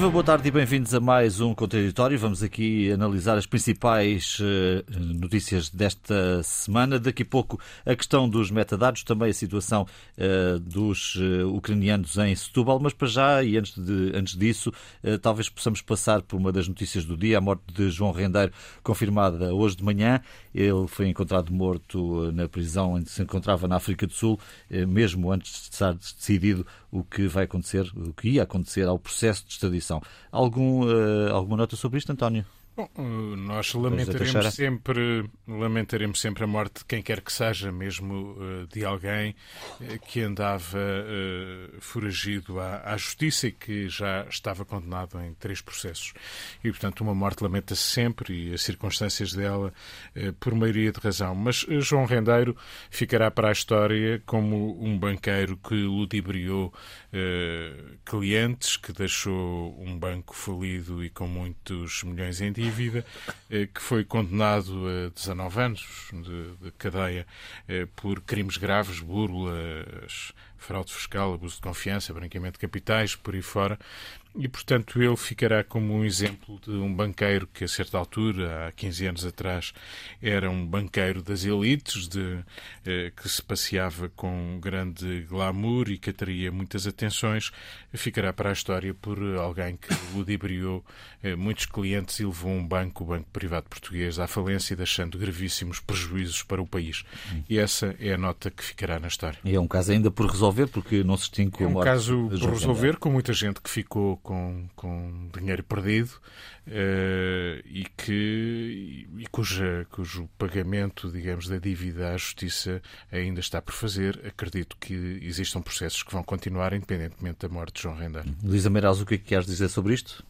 Viva, boa tarde e bem-vindos a mais um Contraditório. Vamos aqui analisar as principais uh, notícias desta semana. Daqui a pouco a questão dos metadados, também a situação uh, dos uh, ucranianos em Setúbal, mas para já e antes, de, antes disso, talvez possamos passar por uma das notícias do dia, a morte de João Rendeiro, confirmada hoje de manhã. Ele foi encontrado morto na prisão onde se encontrava na África do Sul, mesmo antes de estar decidido o que vai acontecer, o que ia acontecer ao processo de extradição. Algum, uh, alguma nota sobre isto, António? Bom, eh, nós lamentaremos sempre, lamentaremos sempre a morte de quem quer que seja, mesmo uh, de alguém uh, que andava foragido à, à, justiça e que já estava condenado em três processos. E, portanto, uma morte lamenta-se sempre e as circunstâncias dela por maioria de razão. Mas João Rendeiro ficará para a história como um banqueiro que ludibriou clientes, que deixou um banco falido e com muitos milhões em dívida, eh, que foi condenado a 19 anos de, de cadeia eh, por crimes graves, burlas, fraude fiscal, abuso de confiança, branqueamento de capitais, por aí fora, e, portanto, ele ficará como um exemplo de um banqueiro que, a certa altura, há 15 anos atrás, era um banqueiro das elites, de, eh, que se passeava com grande glamour e que atraía muitas atenções. Ficará para a história por alguém que ludibriou eh, muitos clientes e levou um banco, o Banco Privado Português, à falência, deixando gravíssimos prejuízos para o país. E essa é a nota que ficará na história. E é um caso ainda por resolver, porque não se extingue É um caso por resolver, com muita gente que ficou com, com dinheiro perdido uh, e, que, e cuja, cujo pagamento, digamos, da dívida à Justiça ainda está por fazer. Acredito que existam processos que vão continuar, independentemente da morte de João Rendeiro. Luísa Meiraz, o que é que queres dizer sobre isto?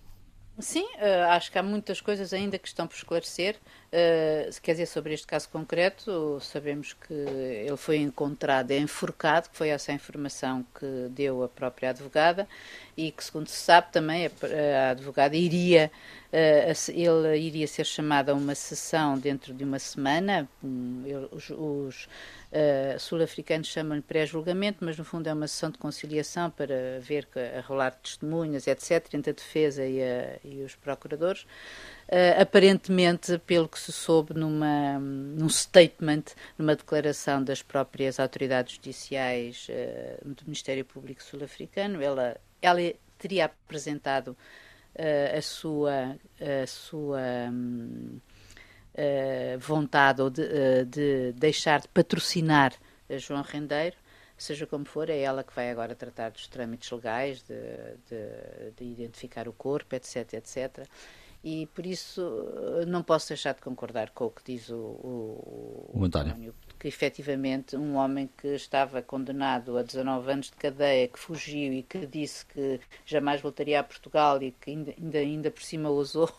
Sim, uh, acho que há muitas coisas ainda que estão por esclarecer. Uh, quer dizer, sobre este caso concreto, sabemos que ele foi encontrado enforcado, que foi essa a informação que deu a própria advogada, e que, segundo se sabe, também a, a advogada iria, uh, ele iria ser chamado a uma sessão dentro de uma semana. Um, os, os uh, sul-africanos chamam-lhe pré-julgamento, mas no fundo é uma sessão de conciliação para ver, a rolar testemunhas, etc., entre a defesa e, a, e os procuradores. Uh, aparentemente, pelo que se soube numa, num statement, numa declaração das próprias autoridades judiciais uh, do Ministério Público sul-africano, ela, ela teria apresentado a sua, a sua um, vontade ou de, de, deixar de patrocinar João Rendeiro, seja como for, é ela que vai agora tratar dos trâmites legais, de, de, de identificar o corpo, etc, etc e por isso não posso deixar de concordar com o que diz o, o, o António. António. que efetivamente um homem que estava condenado a 19 anos de cadeia, que fugiu e que disse que jamais voltaria a Portugal e que ainda, ainda, ainda por cima usou,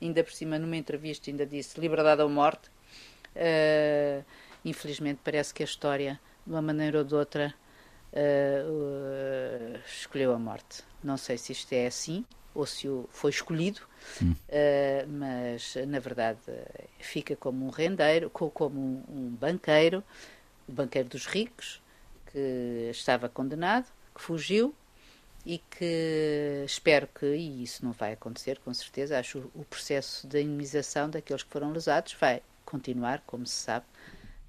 ainda por cima numa entrevista ainda disse liberdade ou morte, uh, infelizmente parece que a história, de uma maneira ou de outra, uh, uh, escolheu a morte. Não sei se isto é assim ou se foi escolhido, uh, mas na verdade fica como um rendeiro, como um, um banqueiro, o banqueiro dos ricos, que estava condenado, que fugiu e que espero que, e isso não vai acontecer com certeza, acho o processo de indemnização daqueles que foram lesados vai continuar, como se sabe,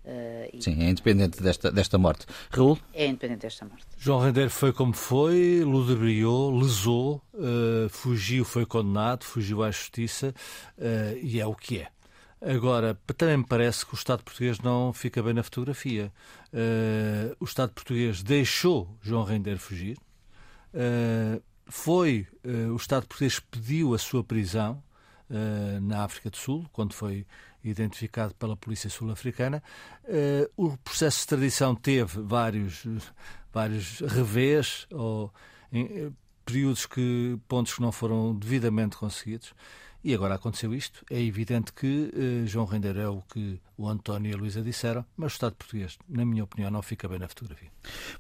Uh, Sim, é independente desta, desta morte. Raul? É independente desta morte. João Rendeiro foi como foi, ludibriou, lesou, uh, fugiu, foi condenado, fugiu à justiça uh, e é o que é. Agora, também me parece que o Estado português não fica bem na fotografia. o Estado português deixou João Rendeiro fugir. Foi o Estado português pediu a sua prisão na África do Sul, quando foi identificado pela polícia sul-africana. O processo de extradição teve vários, vários revés ou em, eh, períodos que pontos que não foram devidamente conseguidos. E agora aconteceu isto. É evidente que João Rendeiro é o que o António e a Luísa disseram, mas o Estado português, na minha opinião, não fica bem na fotografia.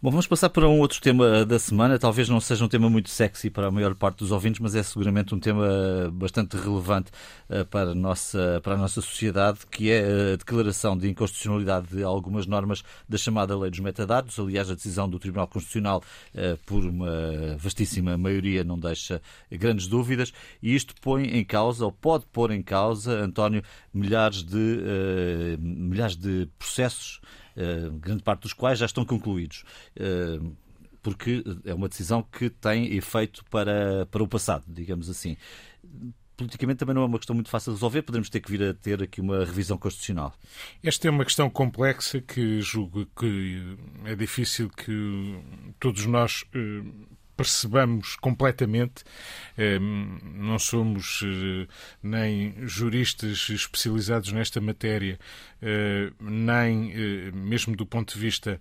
Bom, vamos passar para um outro tema da semana. Talvez não seja um tema muito sexy para a maior parte dos ouvintes, mas é seguramente um tema bastante relevante eh, para a nossa, para a nossa sociedade, que é a declaração de inconstitucionalidade de algumas normas da chamada Lei dos Metadados. Aliás, a decisão do Tribunal Constitucional, eh, por uma vastíssima maioria, não deixa grandes dúvidas, e isto põe em causa, ou pode pôr em causa, António, milhares de, milhares de processos, uh, grande parte dos quais já estão concluídos. Uh, porque é uma decisão que tem efeito para, para o passado, digamos assim. Politicamente também não é uma questão muito fácil de resolver, podemos ter que vir a ter aqui uma revisão constitucional. Esta é uma questão complexa que julgo que é difícil que todos nós percebamos completamente. Ehm, não somos eh, nem juristas especializados nesta matéria, eh, nem eh, mesmo do ponto de vista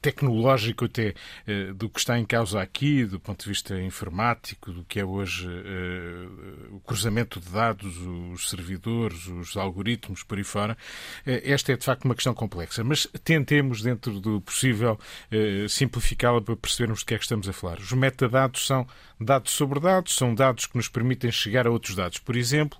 tecnológico até eh, do que está em causa aqui, do ponto de vista informático, do que é hoje uh, o cruzamento de dados, os servidores, os algoritmos por aí fora. Uh, esta é de facto uma questão complexa, mas tentemos, dentro do possível, simplificá-la para percebermos de que é que estamos a falar. Os metadados são dados sobre dados, são dados que nos permitem chegar a outros dados. Por exemplo,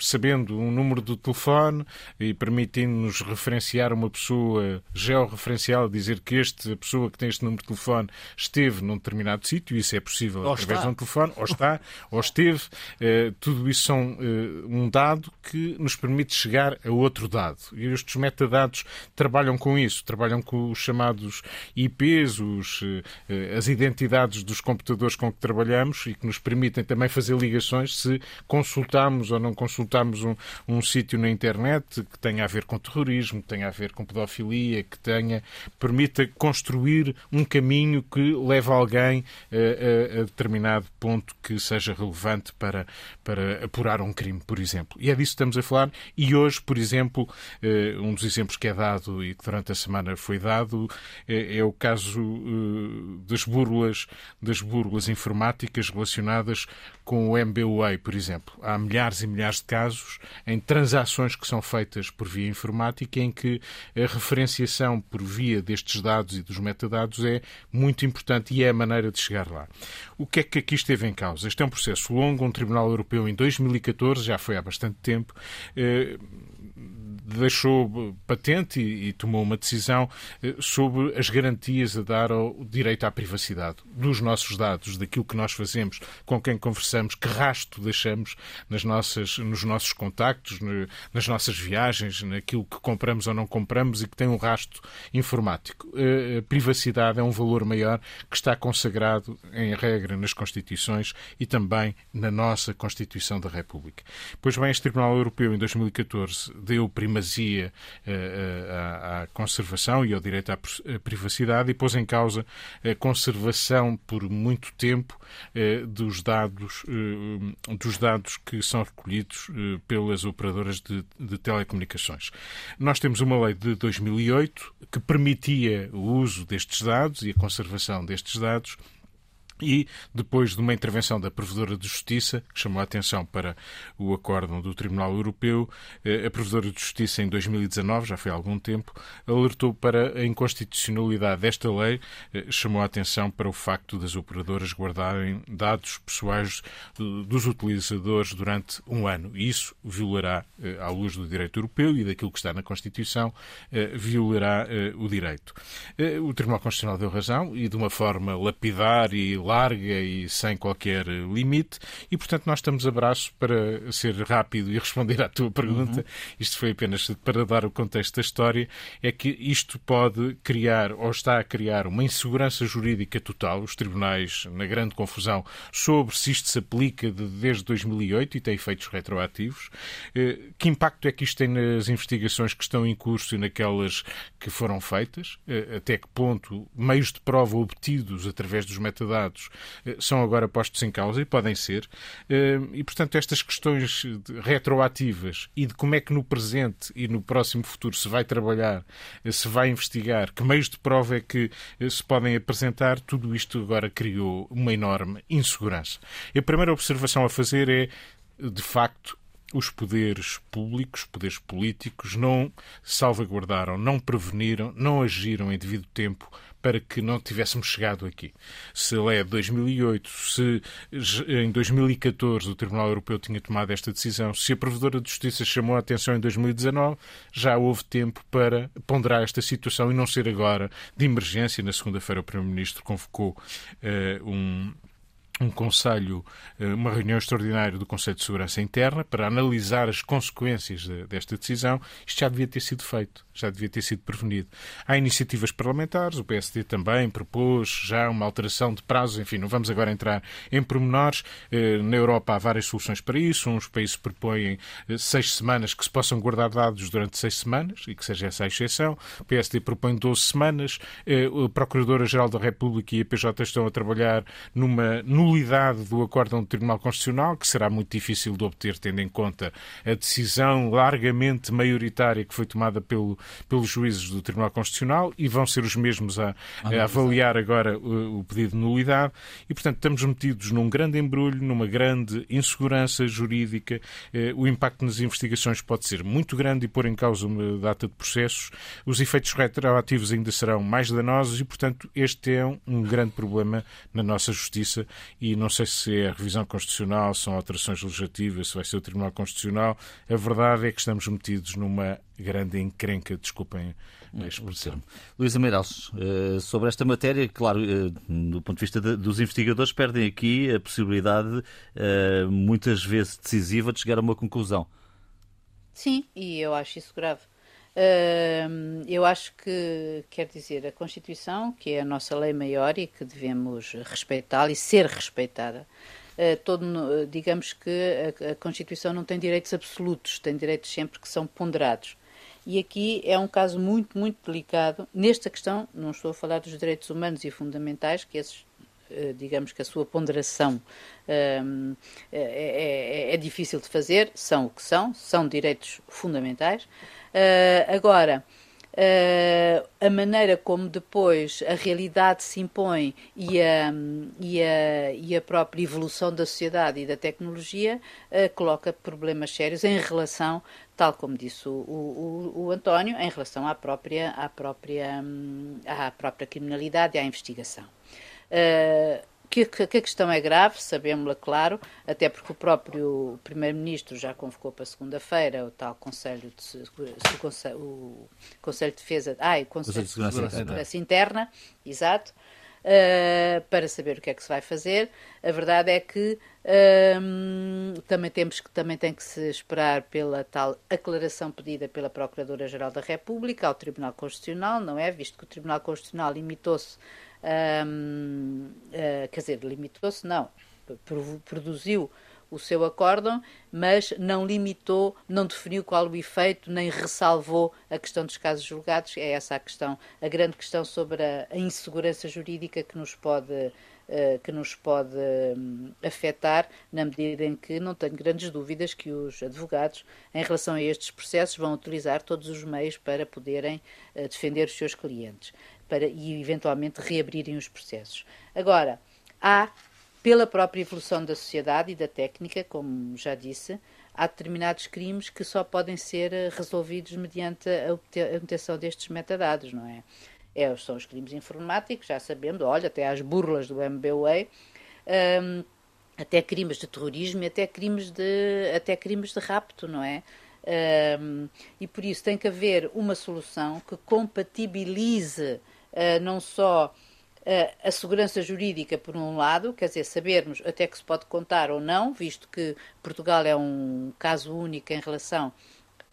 sabendo um número do telefone e permitindo-nos referenciar uma pessoa georreferencial, dizer que esta pessoa que tem este número de telefone esteve num determinado sítio, isso é possível ou através está. de um telefone, ou está, ou esteve. Uh, tudo isso são uh, um dado que nos permite chegar a outro dado. E estes metadados trabalham com isso, trabalham com os chamados IPs, os, as identidades dos computadores com que trabalhamos e que nos permitem também fazer ligações se consultamos ou não consultamos um, um sítio na internet que tenha a ver com terrorismo, que tenha a ver com pedofilia, que tenha, permita construir um caminho que leve alguém a, a, a determinado ponto que seja relevante para, para apurar um crime, por exemplo. E é disso que estamos a falar. E hoje, por exemplo, eh, um dos exemplos que é dado e que durante a semana foi dado é, é o caso eh, das burlas, das burlas informáticas relacionadas com o MBWay, por exemplo. Há milhares e milhares de casos em transações que são feitas por via informática em que a referenciação por via destes dados e dos metadados é muito importante e é a maneira de chegar lá. O que é que aqui esteve em causa? Este é um processo longo, um Tribunal Europeu em 2014, já foi há bastante tempo, eh, deixou patente e, e, tomou uma decisão eh, sobre as garantias a dar ao direito à privacidade dos nossos dados, daquilo que nós fazemos, com quem conversamos, que rasto deixamos nas nossas, nos nossos contactos, nas nossas viagens, naquilo que compramos ou não compramos e que tem um rasto informático. Eh, a privacidade é um valor maior que está consagrado em regra nas Constituições e também na nossa Constituição da República. Pois bem, este Tribunal Europeu em 2014 deu primazia uh, à, à, conservação e ao direito à privacidade e pôs em causa a conservação por muito tempo dos dados uh, dos dados que são recolhidos pelas operadoras de, de telecomunicações. Nós temos uma lei de 2008 que permitia o uso destes dados e a conservação destes dados e, depois de uma intervenção da Provedora de Justiça, que chamou a atenção para o acórdão do Tribunal Europeu, eh, a Provedora de Justiça, em 2019, já foi há algum tempo, alertou para a inconstitucionalidade desta lei, eh, chamou a atenção para o facto das operadoras guardarem dados pessoais dos utilizadores durante um ano. E isso violará, eh, à luz do direito europeu e daquilo que está na Constituição, violará o direito. O Tribunal Constitucional deu razão e, de uma forma lapidar e larga e sem qualquer limite, e portanto nós estamos a braço para ser rápido e responder à tua pergunta. Uhum. Isto foi apenas para dar o contexto da história, é que isto pode criar ou está a criar uma insegurança jurídica total, os tribunais na grande confusão sobre se isto se aplica de, desde 2008 e tem efeitos retroativos. Eh, que impacto é que isto tem nas investigações que estão em curso e naquelas que foram feitas? Eh, até que ponto meios de prova obtidos através dos metadados eh, são agora postos em causa e podem ser. Eh, e, portanto, estas questões retroativas e de como é que no presente e no próximo futuro se vai trabalhar, eh, se vai investigar, que meios de prova é que se podem apresentar, tudo isto agora criou uma enorme insegurança. a primeira observação a fazer é, de facto, os poderes públicos, poderes políticos, não salvaguardaram, não preveniram, não agiram em devido tempo para que não tivéssemos chegado aqui. Se é de 2008, se em 2014 o Tribunal Europeu tinha tomado esta decisão, se a Provedora de Justiça chamou a atenção em 2019, já houve tempo para ponderar esta situação e não ser agora de emergência. Na segunda-feira o Primeiro-Ministro convocou uh, um, um conselho, eh, uma reunião extraordinária do Conselho de Segurança Interna para analisar as consequências desta decisão. Isto já devia ter sido feito, já devia ter sido prevenido. Há iniciativas parlamentares, o PSD também propôs já uma alteração de prazos, enfim, não vamos agora entrar em pormenores. Eh, na Europa há várias soluções para isso. Uns países propõem eh, seis semanas que se possam guardar dados durante seis semanas e que seja essa a exceção. O PSD propõe 12 semanas. A Procuradora-Geral da República e a PJ estão a trabalhar numa nulidade do acórdão do Tribunal Constitucional, que será muito difícil de obter, tendo em conta a decisão largamente maioritária que foi tomada pelo, pelos juízes do Tribunal Constitucional e vão ser os mesmos a, a avaliar agora o, o, pedido de nulidade. E, portanto, estamos metidos num grande embrulho, numa grande insegurança jurídica. Eh, o impacto nas investigações pode ser muito grande e pôr em causa uma data de processos. Os efeitos retroativos ainda serão mais danosos e, portanto, este é um, um grande problema na nossa justiça e não sei se é a revisão constitucional, são alterações legislativas, se vai ser o Tribunal Constitucional. A verdade é que estamos metidos numa grande encrenca, desculpem a expressão. Luís Ameirais, eh, sobre esta matéria, claro, eh, do ponto de vista dos investigadores, perdem aqui a possibilidade, eh, muitas vezes decisiva, de chegar a uma conclusão. Sim, e eu acho isso grave eu acho que, quer dizer, a Constituição, que é a nossa lei maior e que devemos respeitá-la e ser respeitada, todo, digamos que a, Constituição não tem direitos absolutos, tem direitos sempre que são ponderados. E aqui é um caso muito, muito delicado. Nesta questão, não estou a falar dos direitos humanos e fundamentais, que esses uh, digamos que a sua ponderação é, é, é, difícil de fazer, são o que são, são direitos fundamentais. Uh, agora, uh, a maneira como depois a realidade se impõe e a, e a, e a própria evolução da sociedade e da tecnologia uh, coloca problemas sérios em relação, tal como disse o, o, o, António, em relação à própria, à própria, um, à própria criminalidade e à investigação. Uh, que, que, a questão é grave, sabemos-la, claro, até porque o próprio Primeiro-Ministro já convocou para segunda-feira o tal Conselho de, o Conselho, o Conselho de Defesa, ah, o Conselho de Segurança, de Segurança Interna, exato, uh, para saber o que é que se vai fazer. A verdade é que uh, também temos que também tem que se esperar pela tal aclaração pedida pela Procuradora-Geral da República ao Tribunal Constitucional, não é? Visto que o Tribunal Constitucional limitou-se um, uh, eh, quer dizer, limitou-se, não, produziu o seu acórdão, mas não limitou, não definiu qual o efeito, nem ressalvou a questão dos casos julgados. É essa a questão, a grande questão sobre a, a insegurança jurídica que nos pode, uh, que nos pode um, afetar, na medida em que não tenho grandes dúvidas que os advogados, em relação a estes processos, vão utilizar todos os meios para poderem uh, defender os seus clientes para, e eventualmente reabrirem os processos. Agora, há, pela própria evolução da sociedade e da técnica, como já disse, há determinados crimes que só podem ser eh, resolvidos mediante a obtenção destes metadados, não é? é são os crimes informáticos, já sabendo, olha, até às burlas do MBWay, um, até crimes de terrorismo e até crimes de, até crimes de rapto, não é? Um, e por isso tem que haver uma solução que compatibilize não só uh, a segurança jurídica, por um lado, quer dizer, sabermos até que se pode contar ou não, visto que Portugal é um caso único em relação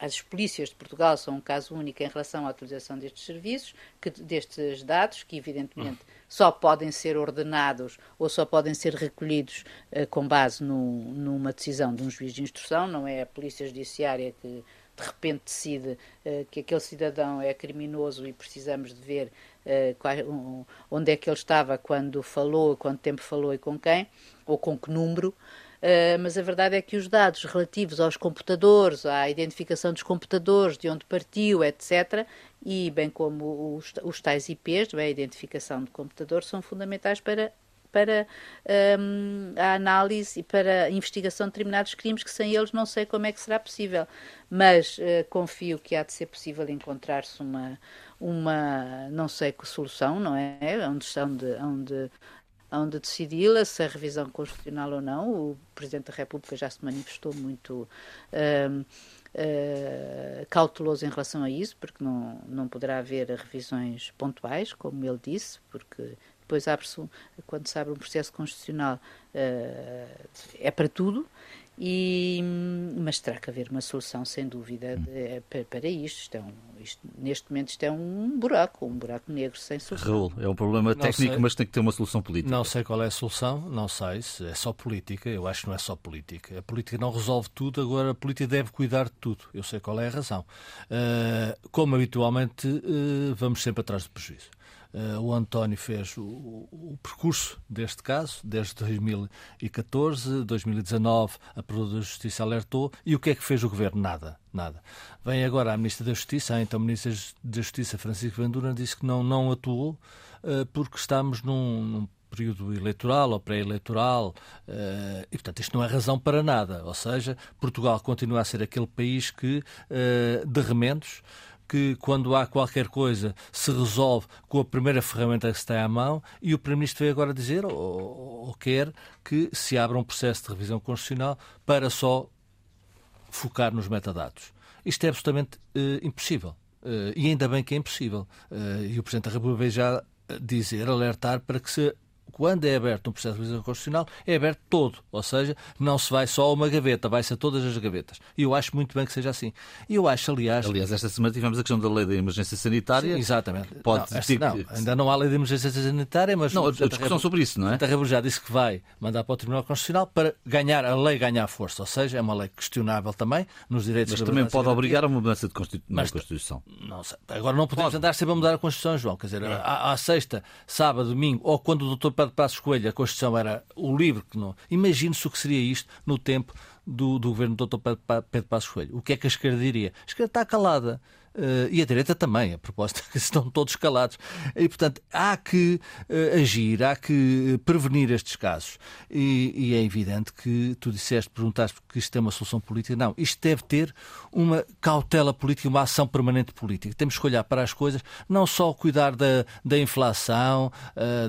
as polícias de Portugal são um caso único em relação à utilização destes serviços, que, destes dados, que evidentemente só podem ser ordenados ou só podem ser recolhidos uh, com base no, numa decisão de um juiz de instrução, não é a Polícia Judiciária que de repente decide uh, que aquele cidadão é criminoso e precisamos de ver uh, qual, um, onde é que ele estava quando falou, quanto tempo falou e com quem, ou com que número. Uh, mas a verdade é que os dados relativos aos computadores, à identificação dos computadores, de onde partiu, etc., e bem como os, os tais IPs, bem, a identificação do computador, são fundamentais para para um, a análise e para a investigação de determinados crimes que sem eles não sei como é que será possível. Mas uh, confio que há de ser possível encontrar-se uma, uma, não sei que solução, não é? Onde, onde, onde, onde decidi-la, se a revisão constitucional ou não. O Presidente da República já se manifestou muito. Uh, cauteloso em relação a isso, porque não, não poderá haver revisões pontuais, como ele disse, porque depois abre-se, quando se abre um processo constitucional, uh, é para tudo. E, mas terá que haver uma solução, sem dúvida, de, é, para, para isto. Isto, é um, isto. Neste momento, isto é um buraco, um buraco negro sem solução. Raul, é um problema não técnico, sei. mas tem que ter uma solução política. Não sei qual é a solução, não sei se é só política. Eu acho que não é só política. A política não resolve tudo, agora a política deve cuidar de tudo. Eu sei qual é a razão. Uh, como habitualmente, uh, vamos sempre atrás do prejuízo. Uh, o António fez o, o, percurso deste caso, desde 2014, 2019, a Provedora da Justiça alertou, e o que é que fez o Governo? Nada, nada. Vem agora a Ministra da Justiça, a então Ministra da Justiça, Francisco Vendura, disse que não, não atuou uh, porque estamos num, num período eleitoral ou pré-eleitoral, uh, e portanto isto não é razão para nada. Ou seja, Portugal continua a ser aquele país que, de remendos, que quando há qualquer coisa se resolve com a primeira ferramenta que se tem à mão e o Primeiro-Ministro veio agora dizer, ou, ou, quer, que se abra um processo de revisão constitucional para só focar nos metadados. Isto é absolutamente uh, impossível. Uh, e ainda bem que é impossível. Uh, e o Presidente da República veio já dizer, alertar para que se quando é aberto um processo de revisão constitucional, é aberto todo. Ou seja, não se vai só a uma gaveta, vai-se a todas as gavetas. E eu acho muito bem que seja assim. E eu acho, aliás. Aliás, esta semana tivemos a questão da lei da emergência sanitária. Sim, exatamente. Pode não, esta, não, ainda não há lei de emergência sanitária, mas. Não, a discussão sobre isso, não é? A República já disse que vai mandar para o Tribunal Constitucional para ganhar a lei ganhar força. Ou seja, é uma lei questionável também nos direitos Mas também pode obrigar a uma mudança de Constitu mas, Constituição. Não sei. Agora não podemos pode. andar sempre a mudar a Constituição, João. Quer dizer, à, à sexta, sábado, domingo, ou quando o doutor Pedro Passos Coelho Constituição era o livro que não. Imagine-se o que seria isto no tempo do, do governo do Dr. Pedro Passos Coelho. O que é que a esquerda diria? A esquerda está calada. Uh, e a direita também, a propósito, que estão todos calados. E, portanto, há que uh, agir, há que prevenir estes casos. E, e, é evidente que tu disseste, perguntaste que isto tem uma solução política. Não, isto deve ter uma cautela política, uma ação permanente política. Temos que olhar para as coisas, não só cuidar da, da inflação,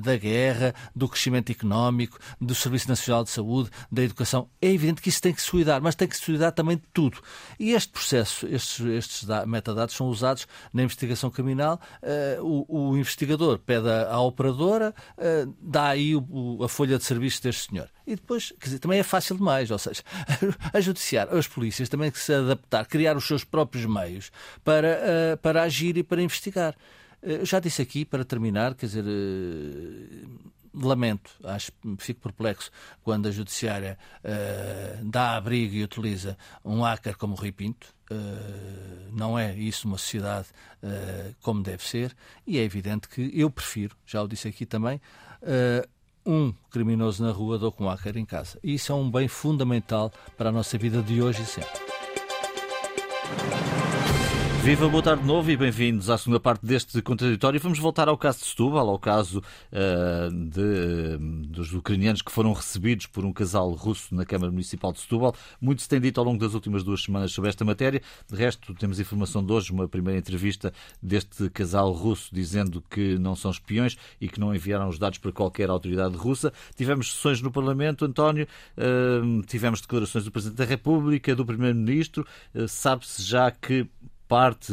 da guerra, do crescimento económico, do Serviço Nacional de Saúde, da educação. É evidente que isso tem que se cuidar, mas tem que se cuidar também de tudo. E este processo, estes, estes metadados, são usados na investigação criminal. Uh, o, o, investigador pede à, operadora, uh, dá aí o, a folha de serviço deste senhor. E depois, quer dizer, também é fácil demais, ou seja, a judiciário, as polícias também que se adaptar, criar os seus próprios meios para, uh, para agir e para investigar. Eu já disse aqui, para terminar, quer dizer, lamento, acho, fico perplexo quando a Judiciária uh, dá abrigo e utiliza um hacker como o Rui Pinto. Uh, não é isso uma sociedade uh, como deve ser, e é evidente que eu prefiro, já o disse aqui também, um criminoso na rua do que um hacker em casa. E isso é um bem fundamental para a nossa vida de hoje e sempre. Viva, boa tarde de novo e bem-vindos à segunda parte deste contraditório. Vamos voltar ao caso de Setúbal, ao caso uh, de, dos ucranianos que foram recebidos por um casal russo na Câmara Municipal de Setúbal. Muito se tem dito ao longo das últimas duas semanas sobre esta matéria. De resto, temos informação de hoje, uma primeira entrevista deste casal russo dizendo que não são espiões e que não enviaram os dados para qualquer autoridade russa. Tivemos sessões no Parlamento, António, uh, tivemos declarações do Presidente da República, do Primeiro-Ministro. Uh, Sabe-se já que parte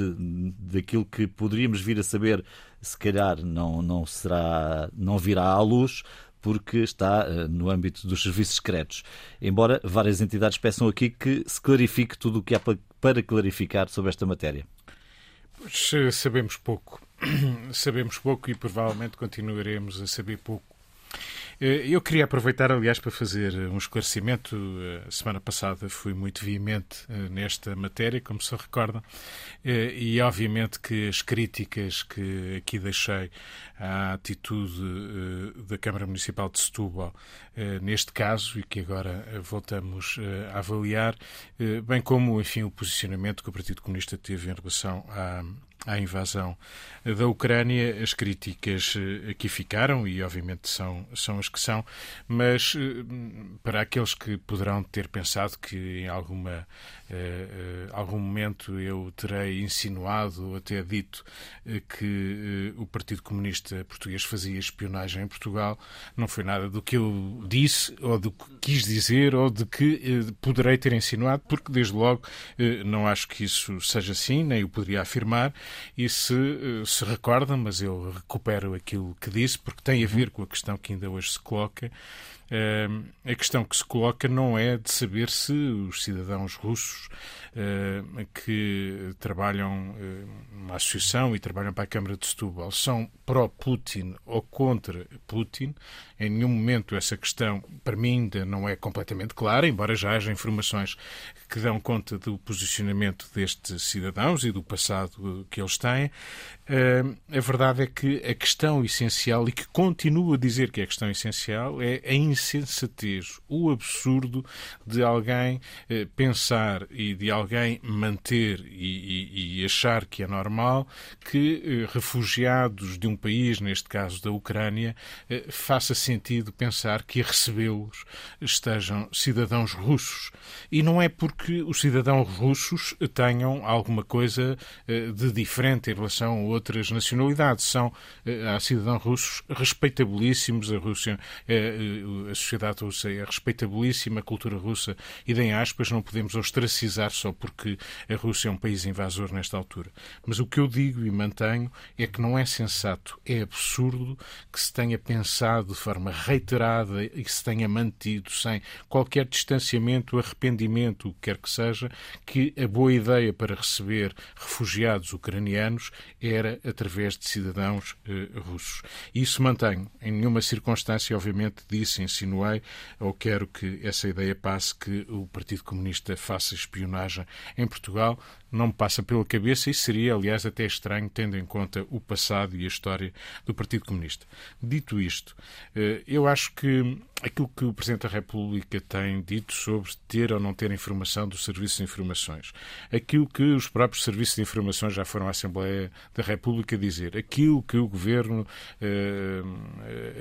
daquilo que poderíamos vir a saber, se calhar não, não será, não virá à luz, porque está uh, no âmbito dos serviços secretos. Embora várias entidades peçam aqui que se clarifique tudo o que há para clarificar sobre esta matéria. Pois sabemos pouco. sabemos pouco e provavelmente continuaremos a saber pouco eu queria aproveitar, aliás, para fazer um esclarecimento. Eh, semana passada fui muito veemente eh, nesta matéria, como se recordam, e obviamente que as críticas que aqui deixei à atitude da Câmara Municipal de Setúbal neste caso, e que agora voltamos a avaliar, bem como, enfim, o posicionamento que o Partido Comunista teve em relação à à invasão da Ucrânia, as críticas eh, aqui ficaram e, obviamente, são, são as que são, mas eh, para aqueles que poderão ter pensado que em alguma, uh, algum momento eu terei insinuado ou até dito que uh, o Partido Comunista Português fazia espionagem em Portugal, não foi nada do que eu disse ou do que quis dizer ou de que poderei ter insinuado, porque desde logo não acho que isso seja assim, nem o poderia afirmar, e se se recorda, mas eu recupero aquilo que disse, porque tem a ver com a questão que ainda hoje se coloca. Uh, a questão que se coloca não é de saber se os cidadãos russos que trabalham uh, numa associação e trabalham para a Câmara de Setúbal são pró-Putin ou contra Putin. Em nenhum momento essa questão, para mim, ainda não é completamente clara, embora já haja informações que dão conta do posicionamento destes cidadãos e do passado que eles têm. A verdade é que a questão essencial, e que continuo a dizer que é a questão essencial, é a insensatez, o absurdo de alguém eh, pensar e de alguém manter e, e, e achar que é normal que eh, refugiados de um país, neste caso da Ucrânia, eh, faça sentido pensar que a recebê-los estejam cidadãos russos. E não é porque os cidadãos russos tenham alguma coisa de diferente em relação a outras nacionalidades. São, há cidadãos russos respeitabilíssimos, a Rússia, a sociedade russa é respeitabilíssima, a cultura russa, e em aspas, não podemos ostracizar só porque a Rússia é um país invasor nesta altura. Mas o que eu digo e mantenho é que não é sensato, é absurdo que se tenha pensado de forma reiterada e que se tenha mantido sem qualquer distanciamento, arrependimento, o que quer que seja, que a boa ideia para receber refugiados ucranianos era através de cidadãos eh, russos. Isso mantenho. Em nenhuma circunstância, obviamente, disse, insinuei, ou quero que essa ideia passe que o Partido Comunista faça espionagem em Portugal não me passa pela cabeça e seria, aliás, até estranho, tendo em conta o passado e a história do Partido Comunista. Dito isto, eh, eu acho que aquilo que o Presidente da República tem dito sobre ter ou não ter informação dos serviços de informações, aquilo que os próprios serviços de informação já foram à Assembleia da República dizer, aquilo que o Governo eh,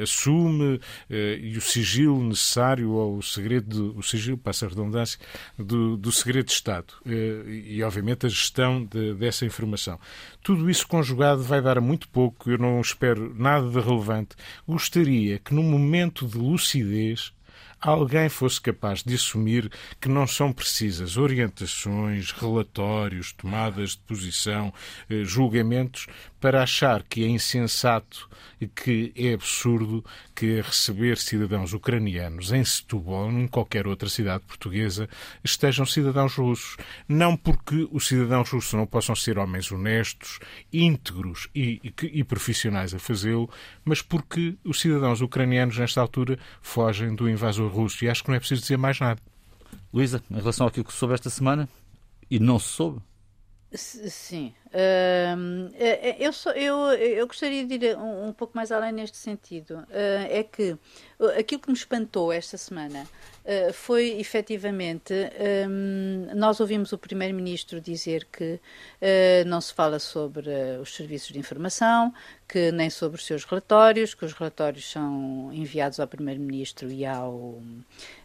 assume eh, e o sigilo necessário ou o segredo, o sigilo, passa a redundância, do, do segredo de Estado. Eh, e, obviamente, a gestão de, dessa informação. Tudo isso conjugado vai dar muito pouco, eu não espero nada de relevante. Gostaria que, num momento de lucidez, alguém fosse capaz de assumir que não são precisas orientações, relatórios, tomadas de posição, eh, julgamentos para achar que é insensato e que é absurdo que receber cidadãos ucranianos em Setúbal ou em qualquer outra cidade portuguesa estejam cidadãos russos. Não porque os cidadãos russos não possam ser homens honestos, íntegros e, e, e profissionais a fazê-lo, mas porque os cidadãos ucranianos, nesta altura, fogem do invasor russo. E acho que não é preciso dizer mais nada. Luísa, em relação àquilo que soube esta semana, e não se soube, Sim. Uh, eu, só, eu, eu gostaria de ir um, um pouco mais além neste sentido. Uh, é que aquilo que me espantou esta semana uh, foi efetivamente. Um, nós ouvimos o Primeiro-Ministro dizer que não se fala sobre os serviços de informação, que nem sobre os seus relatórios, que os relatórios são enviados ao Primeiro-Ministro e ao,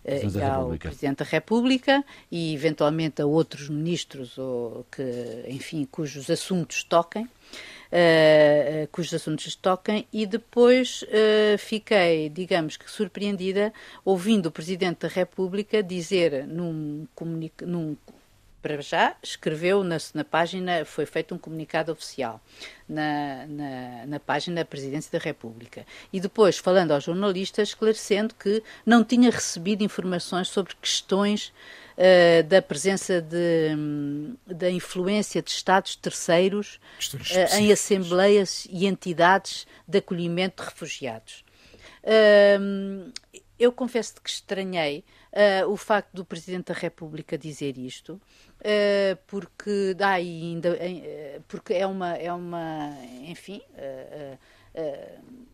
e ao Presidente da República e eventualmente a outros ministros ou que, enfim, cujos assuntos toquem. Uh, cujos assuntos toquem, e depois uh, fiquei, digamos que surpreendida, ouvindo o Presidente da República dizer num, num para já, escreveu na, na, página, foi feito um comunicado oficial na, na, na, página da Presidência da República. E depois, falando aos jornalistas, esclarecendo que não tinha recebido informações sobre questões uh, da presença de, da influência de Estados terceiros uh, em assembleias e entidades de acolhimento de refugiados. Uh, eu confesso que estranhei uh, o facto do Presidente da República dizer isto, uh, porque, ah, ainda, uh, porque é uma, é uma enfim,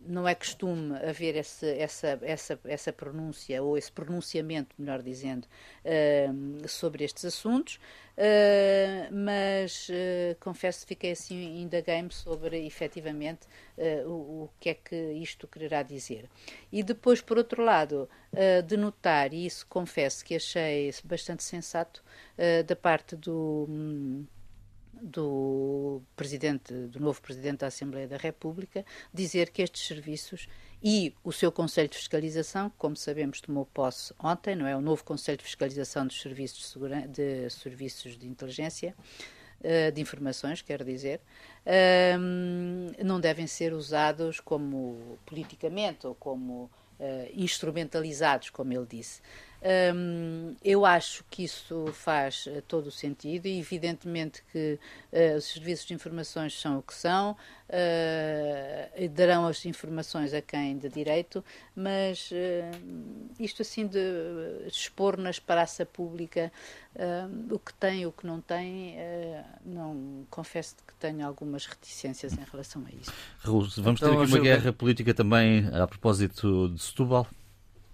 não é costume haver esse, essa, essa, essa pronúncia, ou esse pronunciamento, melhor dizendo, uh, sobre estes assuntos, uh, mas confesso que fiquei assim, indaguei-me sobre efetivamente o, o, que é que isto quererá dizer. E depois, por outro lado, de notar, e isso confesso que achei bastante sensato, da parte do. Do presidente, do novo presidente da Assembleia da República, dizer que estes serviços e o seu Conselho de Fiscalização, como sabemos, tomou posse ontem, não é? O novo Conselho de Fiscalização dos Serviços de, de Serviços de Inteligência, uh, de Informações, quero dizer, uh, não devem ser usados como politicamente ou como uh, instrumentalizados, como ele disse. Um, eu acho que isso faz uh, todo o sentido e, evidentemente, que uh, os serviços de informações são o que são, uh, darão as informações a quem de direito, mas isto assim de expor na praça pública o que tem e o que não tem, não confesso que tenho algumas reticências em relação a isso. vamos ter então, aqui uma guerra política também a propósito de Setúbal?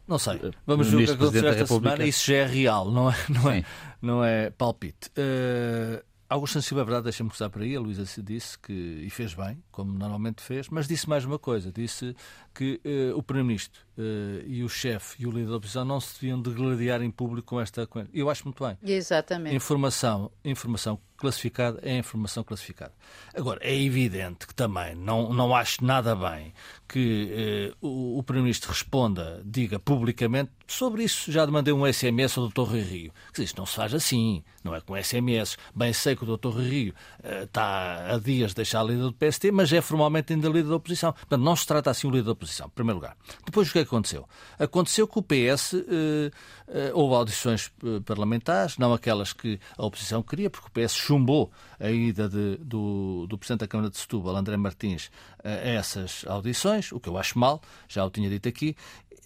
Não sei. Vamos ver o que aconteceu esta semana. Isso já é real, não é, não é, não é palpite. Uh, Augusto Silva, é verdade, deixa-me começar por aí. A Luísa disse que, e fez bem, como normalmente fez, mas disse mais uma coisa: disse que uh, o Primeiro-Ministro uh, e o chefe e o líder da oposição não se deviam degladiar em público com esta. Com... Eu acho muito bem. Exatamente. Informação, informação classificada é informação classificada. Agora, é evidente que também não, não acho nada bem que eh, o, o Primeiro-Ministro responda, diga publicamente, sobre isso já mandei um SMS ao Dr. Rui Rio. Dizer, isto não se faz assim, não é com SMS. Bem sei que o Dr. Rui Rio eh, está a dias de deixar a líder do PST, mas é formalmente ainda líder da oposição. Portanto, não se trata assim o líder da oposição, em primeiro lugar. Depois, o que aconteceu? Aconteceu que o PS eh, eh, houve audições eh, parlamentares, não aquelas que a oposição queria, porque o PS chumbou a ida de, do, do Presidente da Câmara de Setúbal, André Martins, a essas audições, o que eu acho mal, já o tinha dito aqui.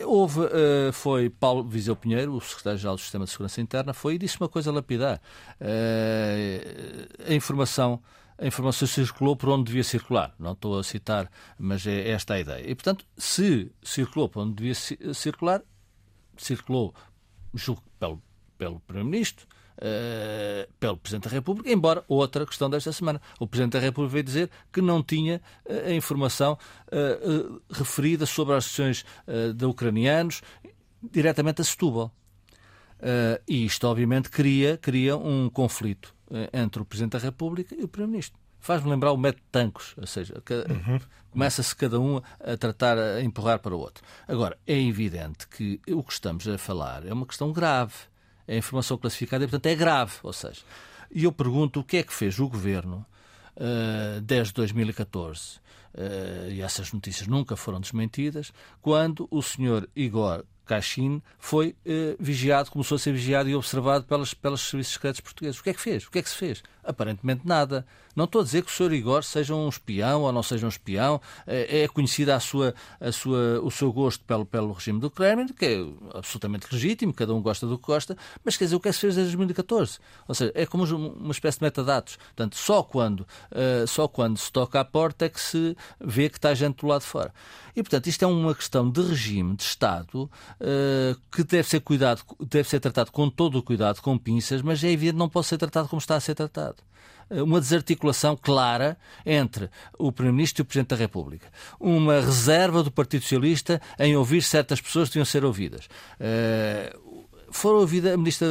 Houve, foi Paulo Viseu Pinheiro, o secretário-geral do Sistema de Segurança Interna, foi e disse uma coisa lapidar. A informação a informação circulou por onde devia circular. Não estou a citar, mas é esta a ideia. E, portanto, se circulou por onde devia circular, circulou, julgo, pelo, pelo Primeiro-Ministro, Uh, pelo Presidente da República, embora outra questão desta semana. O Presidente da República veio dizer que não tinha uh, a informação uh, referida sobre as questões de ucranianos diretamente a Setúbal. e isto, obviamente, cria, cria um conflito entre o Presidente da República e o Primeiro-Ministro. Faz-me lembrar o método de tancos, ou seja, uhum. começa-se cada um a tratar, a empurrar para o outro. Agora, é evidente que o que estamos a falar é uma questão grave é informação classificada e, portanto, é grave. Ou seja, e eu pergunto o que é que fez o governo uh, desde 2014, uh, e essas notícias nunca foram desmentidas, quando o senhor Igor Caixin foi uh, vigiado, começou a ser vigiado e observado pelas, pelos serviços secretos portugueses. O que é que fez? O que é que se fez? Aparentemente nada. Não estou a dizer que o Sr. Igor seja um espião ou não seja um espião. É, é conhecida a sua, a sua, o seu gosto pelo, pelo regime do Kremlin, que é absolutamente legítimo, cada um gosta do que gosta, mas quer dizer, o que é que se fez desde 2014? Ou seja, é como uma espécie de metadados. Portanto, só quando, uh, só quando se toca à porta é que se vê que está gente do lado de fora. E, portanto, isto é uma questão de regime, de Estado, uh, que deve ser cuidado, deve ser tratado com todo o cuidado, com pinças, mas é evidente que não pode ser tratado como está a ser tratado eh, uma desarticulação clara entre o Primeiro-Ministro e o Presidente da República. Uma reserva do Partido Socialista em ouvir certas pessoas que deviam ser ouvidas. Uh, foram ouvida a Ministra,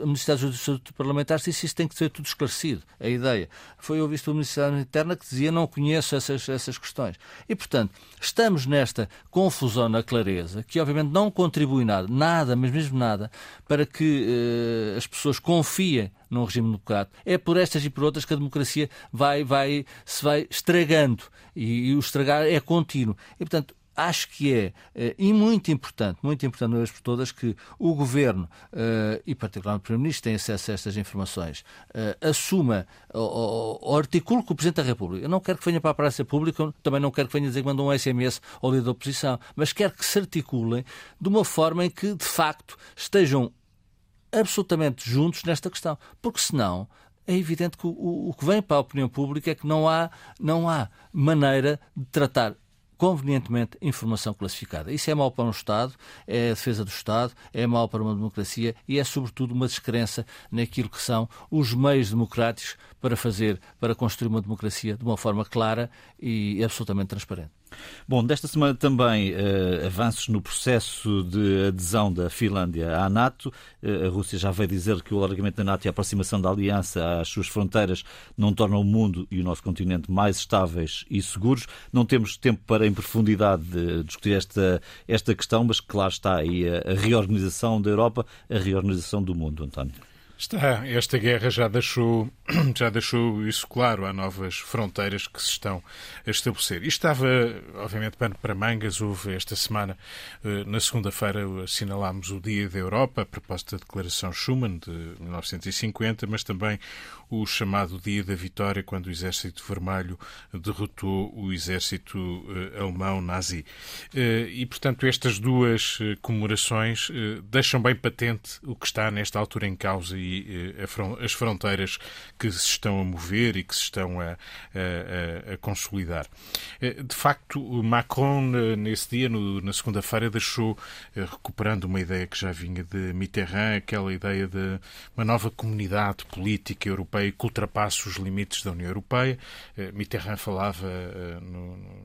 a Ministra da Justiça Parlamentar disse isso tem que ser tudo esclarecido, a ideia. Foi ouvido pelo Ministério da Interna que dizia não conheço essas, essas questões. E, portanto, estamos nesta confusão na clareza, que obviamente não contribui nada, nada, mas mesmo nada, para que eh, as pessoas confiem num regime democrático. É por estas e por outras que a democracia vai, vai, se vai estragando e, e o estragar é contínuo. E, portanto, acho que é, eh, e muito importante, muito importante uma vez por todas, que o Governo, eh, e particularmente o Primeiro-Ministro, tenha acesso a estas informações, eh, assuma ou articule com o Presidente da República. Eu não quero que venha para a praça pública, também não quero que venha dizer que mandou um SMS ao líder da oposição, mas quero que se articulem de uma forma em que, de facto, estejam absolutamente juntos nesta questão. Porque senão é evidente que o, o, que vem para a opinião pública é que não há, não há maneira de tratar convenientemente informação classificada. Isso é mau para um Estado, é a defesa do Estado, é mau para uma democracia e é, sobretudo, uma descrença naquilo que são os meios democráticos para fazer, para construir uma democracia de uma forma clara e absolutamente transparente. Bom, desta semana também uh, avanços no processo de adesão da Finlândia à NATO. Uh, a Rússia já veio dizer que o alargamento da NATO e a aproximação da aliança às suas fronteiras não tornam o mundo e o nosso continente mais estáveis e seguros. Não temos tempo para, em profundidade, discutir esta, esta questão, mas claro está aí a reorganização da Europa, a reorganização do mundo, António. Está, esta guerra já deixou, já deixou isso claro. Há novas fronteiras que se estão a estabelecer. E estava, obviamente, pano para mangas. Houve esta semana, eh, na segunda-feira, assinalámos o Dia da Europa, a propósito da Declaração Schuman de 1950, mas também o chamado Dia da Vitória, quando o Exército Vermelho derrotou o exército uh, alemão nazi. Uh, e, portanto, estas duas comemorações deixam bem patente o que está nesta altura em causa e as fronteiras que se estão a mover e que se estão a, a, a consolidar. De facto, Macron, nesse dia, no, na segunda-feira, deixou, recuperando uma ideia que já vinha de Mitterrand, aquela ideia de uma nova comunidade política europeia que ultrapasse os limites da União Europeia. Eh, Mitterrand falava eh,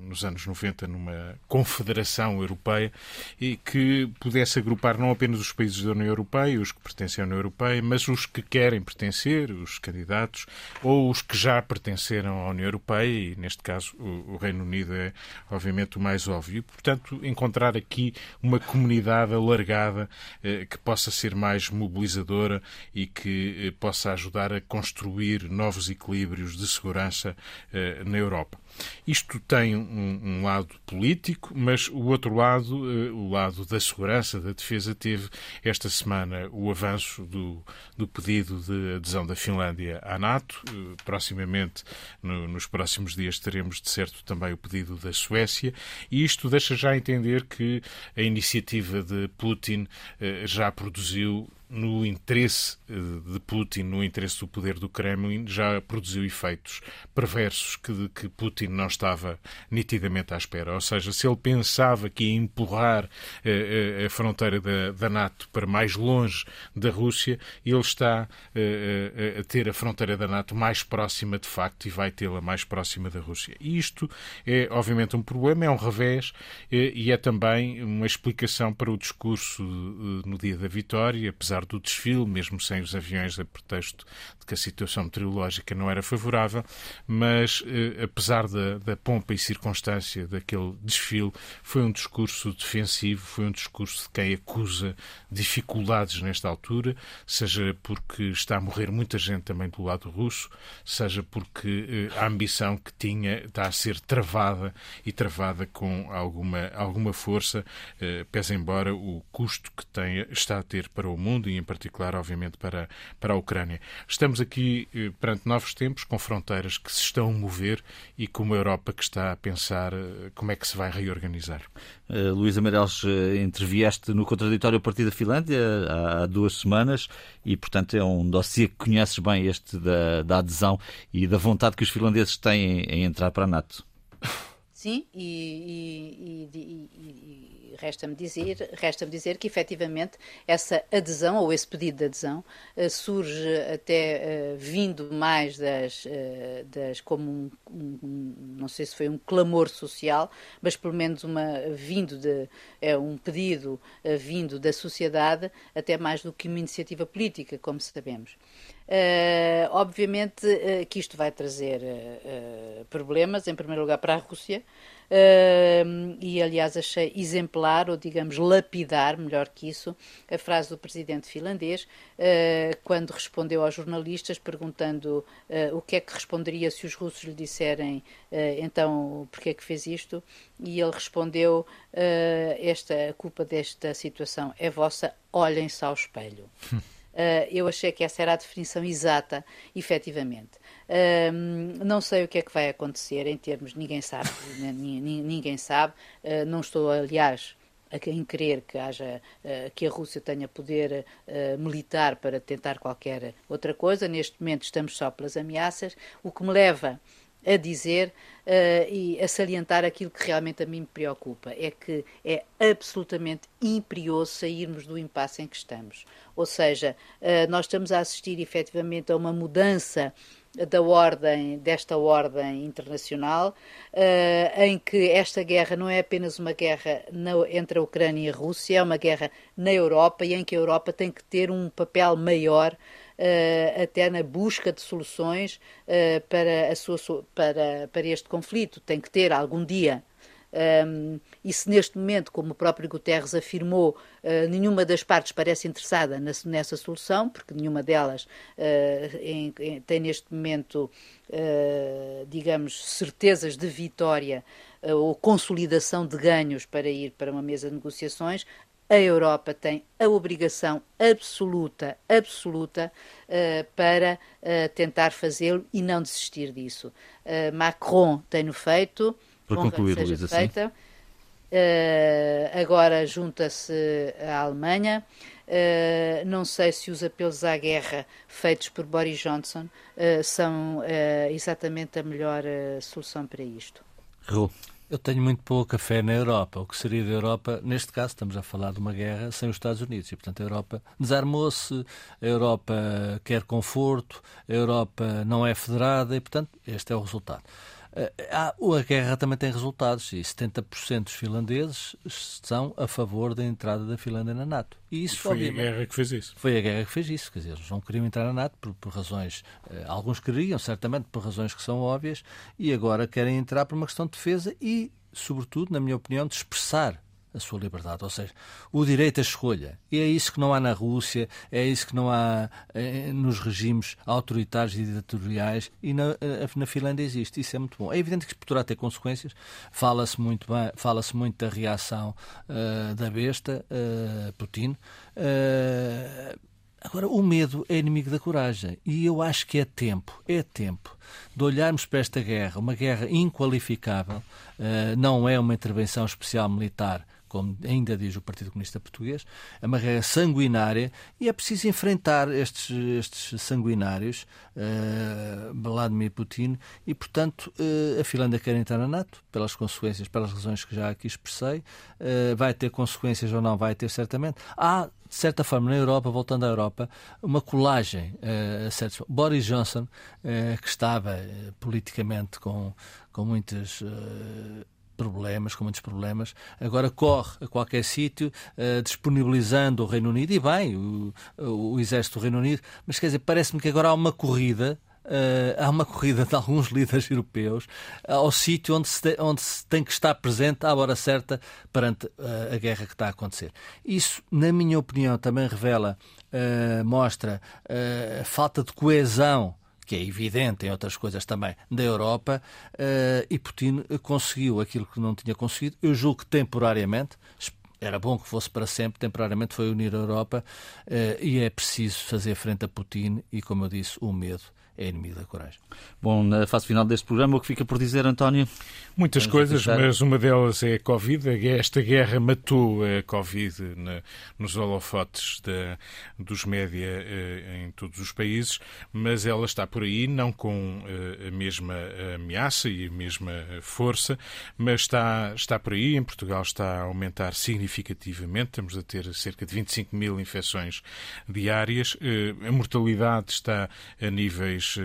nos anos 90 numa confederação europeia e que pudesse agrupar não apenas os países da União Europeia, os que pertencem à União Europeia, mas os que querem pertencer, os candidatos, ou os que já pertenceram à União Europeia, e neste caso o Reino Unido é obviamente o mais óbvio. Portanto, encontrar aqui uma comunidade alargada eh, que possa ser mais mobilizadora e que possa ajudar a construir construir novos equilíbrios de segurança eh, na Europa. Isto tem um, um, lado político, mas o outro lado, uh, o lado da segurança, da defesa, teve esta semana o avanço do, do pedido de adesão da Finlândia à NATO. Uh, proximamente, no, nos próximos dias, teremos de certo também o pedido da Suécia. E isto deixa já entender que a iniciativa de Putin uh, já produziu no interesse de Putin, no interesse do poder do Kremlin, já produziu efeitos perversos que, que Putin não estava nitidamente à espera. Ou seja, se ele pensava que ia empurrar eh, eh, a fronteira da, da, NATO para mais longe da Rússia, ele está eh, a ter a fronteira da NATO mais próxima de facto e vai tê-la mais próxima da Rússia. E isto é, obviamente, um problema, é um revés e é também uma explicação para o discurso no dia da vitória, apesar do desfile, mesmo sem os aviões, a pretexto de que a situação meteorológica não era favorável, mas apesar da, da pompa e circunstância daquele desfile, foi um discurso defensivo, foi um discurso de quem acusa dificuldades nesta altura, seja porque está a morrer muita gente também do lado russo, seja porque eh, a ambição que tinha está a ser travada e travada com alguma, alguma força, eh, pese embora o custo que tem, está a ter para o mundo e, em particular, obviamente, para, para a Ucrânia. Estamos aqui eh, perante novos tempos, com fronteiras que se estão a mover e com uma Europa que está a pensar eh, como é que se vai reorganizar. Uh, Luís Amarelos, intervieste no contraditório a partir da Finlândia há, há, duas semanas e, portanto, é um dossiê que conheces bem este da, da adesão e da vontade que os finlandeses têm em entrar para a NATO. Sim, e, e, e, resta-me dizer, resta dizer que efetivamente essa adesão ou esse pedido de adesão uh, surge até uh, vindo mais das, uh, das como um, um, não sei se foi um clamor social, mas pelo menos uma vindo de é um pedido vindo da sociedade até mais do que uma iniciativa política, como sabemos. Uh, obviamente uh, que isto vai trazer uh, problemas, em primeiro lugar, para a Rússia, e aliás achei exemplar, ou digamos lapidar, melhor que isso, a frase do presidente finlandês, quando respondeu aos jornalistas perguntando o que é que responderia se os russos lhe disserem então porque é que fez isto, e ele respondeu: esta, a culpa desta situação é vossa, olhem-se ao espelho. Uh, eu achei que essa era a definição exata, efetivamente. Não sei o que é que vai acontecer em termos, ninguém sabe, ninguém sabe. Uh, não estou, aliás, em querer que haja que a Rússia tenha poder militar para tentar qualquer outra coisa. Neste momento estamos só pelas ameaças, o que me leva a dizer e a salientar aquilo que realmente a mim me preocupa, é que é absolutamente imperioso sairmos do impasse em que estamos. Ou seja, nós estamos a assistir efetivamente a uma mudança da ordem, desta ordem internacional, uh, em que esta guerra não é apenas uma guerra na, entre a Ucrânia e a Rússia, é uma guerra na Europa e em que a Europa tem que ter um papel maior uh, até na busca de soluções uh, para, sua, para, para este conflito. Tem que ter algum dia. Um, e se neste momento, como o próprio Guterres afirmou, uh, nenhuma das partes parece interessada nessa, solução, porque nenhuma delas uh, em, em, tem neste momento, uh, digamos, certezas de vitória ou consolidação de ganhos para ir para uma mesa de negociações, a Europa tem a obrigação absoluta, absoluta, uh, para uh, tentar fazê-lo e não desistir disso. Uh, Macron tem-no feito. Para concluir, Luísa, sim. Agora junta-se a Alemanha. Uh, não sei se os apelos à guerra feitos por Boris Johnson uh, são uh, exatamente a melhor solução para isto. Raul. Eu tenho muito pouca fé na Europa. O que seria da Europa, neste caso, estamos a falar de uma guerra sem os Estados Unidos. E, portanto, a Europa desarmou-se, a Europa quer conforto, a Europa não é federada e, portanto, este é o resultado. Eh, a guerra também tem resultados e 70% dos finlandeses são a favor da entrada da Finlândia na NATO. E isso foi a guerra que fez isso. Foi a guerra que fez isso. Quer dizer, eles não queriam entrar na NATO por, por razões. Eh, alguns queriam, certamente, por razões que são óbvias, e agora querem entrar por uma questão de defesa e, sobretudo, na minha opinião, de expressar a sua liberdade, ou seja, o direito à escolha. E é isso que não há na Rússia, é isso que não há é, nos regimes autoritários e ditatoriais e na, eh, na Finlândia existe. Isso é muito bom. É evidente que poderá ter consequências. Fala-se muito fala-se muito da reação uh, da besta, uh, Putin. Uh, Agora, o medo é inimigo da coragem e eu acho que é tempo, é tempo de olharmos para esta guerra, uma guerra inqualificável, uh, não é uma intervenção especial militar como ainda diz o Partido Comunista Português, é uma guerra sanguinária e é preciso enfrentar estes, estes sanguinários, uh, Vladimir Putin, e, portanto, uh, a Finlândia quer entrar na NATO, pelas consequências, pelas razões que já aqui expressei, uh, vai ter consequências ou não vai ter, certamente. Há, de certa forma, na Europa, voltando à Europa, uma colagem uh, a certos... Boris Johnson, uh, que estava uh, politicamente com, com muitas problemas, com muitos problemas, agora corre a qualquer sítio uh, disponibilizando o Reino Unido, e bem, o, o, exército do Reino Unido, mas quer dizer, parece-me que agora há uma corrida Uh, há uma corrida de alguns líderes europeus ao sítio onde se, onde se tem que estar presente à hora certa perante uh, a guerra que está a acontecer. Isso, na minha opinião, também revela, mostra a falta de coesão que é evidente em outras coisas também, da Europa, uh, e Putin conseguiu aquilo que não tinha conseguido. Eu julgo que temporariamente, era bom que fosse para sempre, temporariamente foi unir a Europa, uh, e é preciso fazer frente a Putin e, como eu disse, o medo é inimigo da coragem. Bom, na fase final deste programa, o que fica por dizer, António? Muitas Vamos coisas, mas uma delas é a Covid. Esta guerra matou a Covid na, nos holofotes de, dos média eh, em todos os países, mas ela está por aí, não com eh, a mesma ameaça e a mesma força, mas está, está por aí. Em Portugal está a aumentar significativamente, estamos a ter cerca de 25 mil infecções diárias. Eh, a mortalidade está a níveis uh,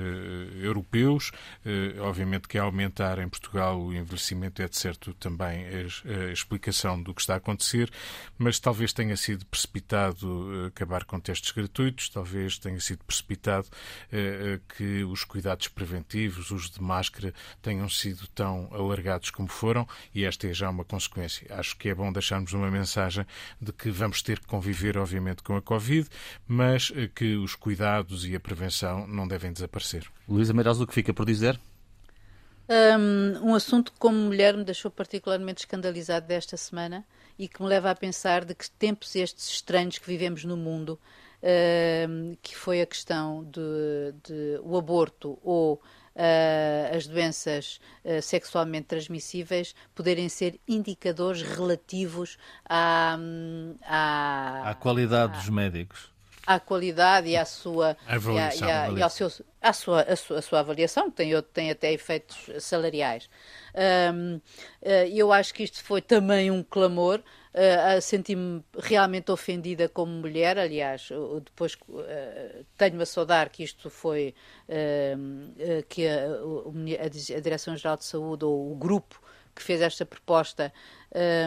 europeus. Uh, obviamente que aumentar em Portugal o envelhecimento é de certo também a, a, explicação do que está a acontecer, mas talvez tenha sido precipitado eh, acabar com testes gratuitos, talvez tenha sido precipitado que os cuidados preventivos, os de máscara, tenham sido tão alargados como foram e esta é já uma consequência. Acho que é bom deixarmos uma mensagem de que vamos ter que conviver, obviamente, com a Covid, mas que os cuidados e a prevenção não devem desaparecer desaparecer. Luísa Meireles, o que fica por dizer? Um, um assunto que, como mulher, me deixou particularmente escandalizado desta semana e que me leva a pensar de que tempos estes estranhos que vivemos no mundo, um, que foi a questão de, de o aborto ou Uh, as doenças uh, sexualmente transmissíveis poderem ser indicadores relativos à, à, à qualidade à, dos médicos à qualidade e à sua avaliação, e, a, e, a, ao seu, à sua, a sua, a sua avaliação, que tem, tem até efeitos salariais. Um, eh, eu acho que isto foi também um clamor. Uh, senti-me realmente ofendida como mulher. Aliás, depois uh, tenho a saudar que isto foi uh, que a, a, a Direção-Geral de Saúde ou o grupo que fez esta proposta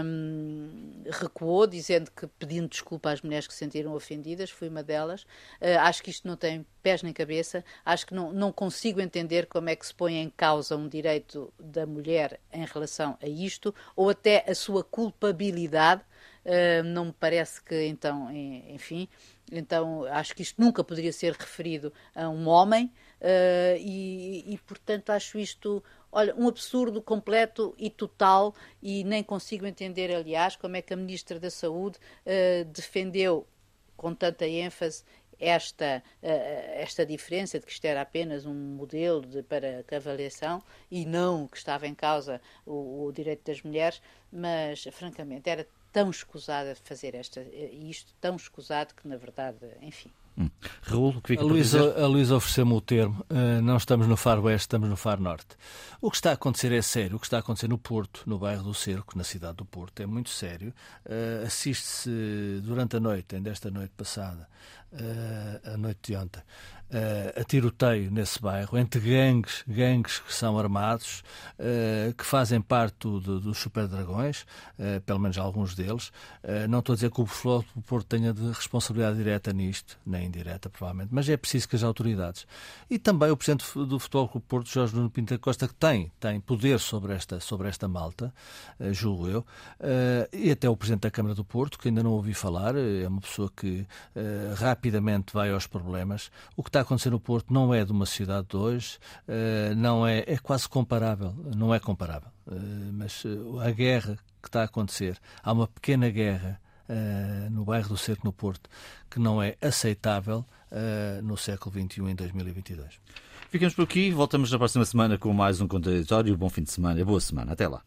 um, recuou, dizendo que pedindo desculpa às mulheres que se sentiram ofendidas, fui uma delas. Uh, acho que isto não tem pés nem cabeça, acho que não, não consigo entender como é que se põe em causa um direito da mulher em relação a isto, ou até a sua culpabilidade. Uh, não me parece que, então, enfim, então acho que isto nunca poderia ser referido a um homem uh, e, e, portanto, acho isto Olha, um absurdo completo e total, e nem consigo entender, aliás, como é que a Ministra da Saúde uh, defendeu com tanta ênfase esta, uh, esta diferença de que isto era apenas um modelo de, para avaliação e não que estava em causa o, o direito das mulheres, mas, francamente, era tão escusada fazer esta, eh, isto, tão escusado que, na verdade, enfim. Hum. Raul, o que fica a Luísa, a Luísa ofereceu-me o termo. Uh, não estamos no Far Oeste, estamos no Far Norte. O que está a acontecer é sério. O que está a acontecer no Porto, no bairro do Cerco, na cidade do Porto, é muito sério. Uh, Assiste-se durante a noite, ainda esta noite passada, uh, a noite de ontem, uh, a tiroteio nesse bairro entre gangues, gangues que são armados, uh, que fazem parte do, dos Super Dragões, uh, pelo menos alguns deles. não estou a dizer que o Futebol do Porto tenha de responsabilidade direta nisto, nem indireta, provavelmente, mas é preciso que as autoridades e também o Presidente do Futebol do Porto, Jorge Nuno Pinto da Costa, que tem, tem poder sobre esta, sobre esta malta, julgo eu, e até o Presidente da Câmara do Porto, que ainda não ouvi falar, é uma pessoa que rapidamente vai aos problemas. O que está está a acontecer no Porto não é de uma sociedade de hoje, eh, não é, é quase comparável, não é comparável. Eh, mas eh, a guerra que está a acontecer, há uma pequena guerra no bairro do Cerco, no Porto, que não é aceitável no século XXI, em 2022. Ficamos por aqui, voltamos na próxima semana com mais um contraditório. Bom fim de semana, boa semana, até lá.